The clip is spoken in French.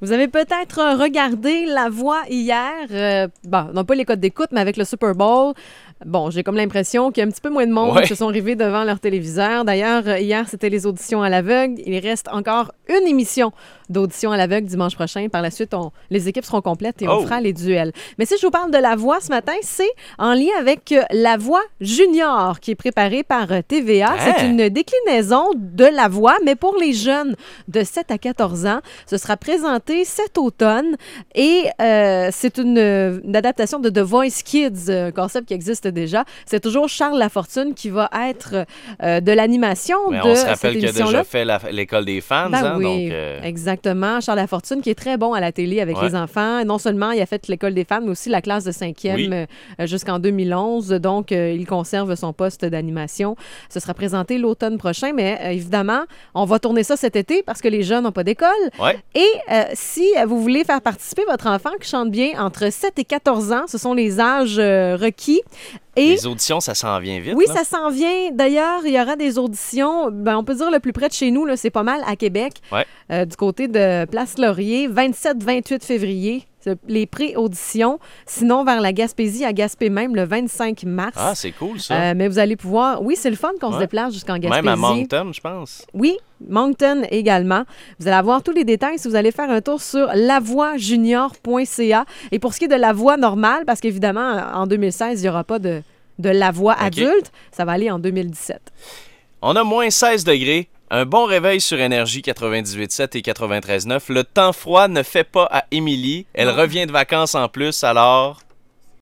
Vous avez peut-être regardé La Voix hier. Euh, bon, non pas les codes d'écoute, mais avec le Super Bowl. Bon, j'ai comme l'impression qu'il y a un petit peu moins de monde Ouais. qui se sont rivés devant leur téléviseur. D'ailleurs, hier, c'était les auditions à l'aveugle. Il reste encore une émission d'audition à l'aveugle dimanche prochain. Par la suite, on- les équipes seront complètes et on Oh. fera les duels. Mais si je vous parle de La Voix ce matin, c'est en lien avec euh, La Voix Junior qui est préparée par euh, TVA. Hein? C'est une déclinaison de La Voix, mais pour les jeunes de 7 à 14 ans. Ce sera présenté cet automne et euh, c'est une, une adaptation de The Voice Kids, un concept qui existe déjà. C'est toujours Charles Lafortune qui va être euh, de l'animation de on se rappelle qu'il a déjà fait l'école des fans, Ben hein, oui, donc... euh, exactement. Charles Lafortune, qui est très bon à la télé avec Ouais. les enfants. Non seulement il a fait l'école des femmes, mais aussi la classe de cinquième Oui. euh, jusqu'en 2011. Donc, euh, il conserve son poste d'animation. Ce sera présenté l'automne prochain, mais euh, évidemment, on va tourner ça cet été parce que les jeunes n'ont pas d'école. Ouais. Et euh, si vous voulez faire participer votre enfant qui chante bien entre 7 et 14 ans, ce sont les âges requis. Et Les auditions, ça s'en vient vite. oui, là. ça s'en vient. D'ailleurs, il y aura des auditions. Ben, on peut dire le plus près de chez nous, c'est pas mal à Québec, Ouais. euh, du côté de Place Laurier, 27-28 février. Les pré-auditions. Sinon, vers la Gaspésie, à Gaspé même, le 25 mars. Ah, c'est cool, ça. Euh, mais vous allez pouvoir. Oui, c'est le fun qu'on se déplace jusqu'en Gaspésie. Même à Moncton, je pense. Oui, Moncton également. Vous allez avoir tous les détails si vous allez faire un tour sur lavoijunior.ca. Et pour ce qui est de la voix normale, parce qu'évidemment, en 2016, il n'y aura pas de, de la voix adulte, ça va aller en 2017. On a moins 16 degrés. Un bon réveil sur Énergie 98.7 et 93.9. Le temps froid ne fait pas à Émilie. Elle Non. revient de vacances en plus, alors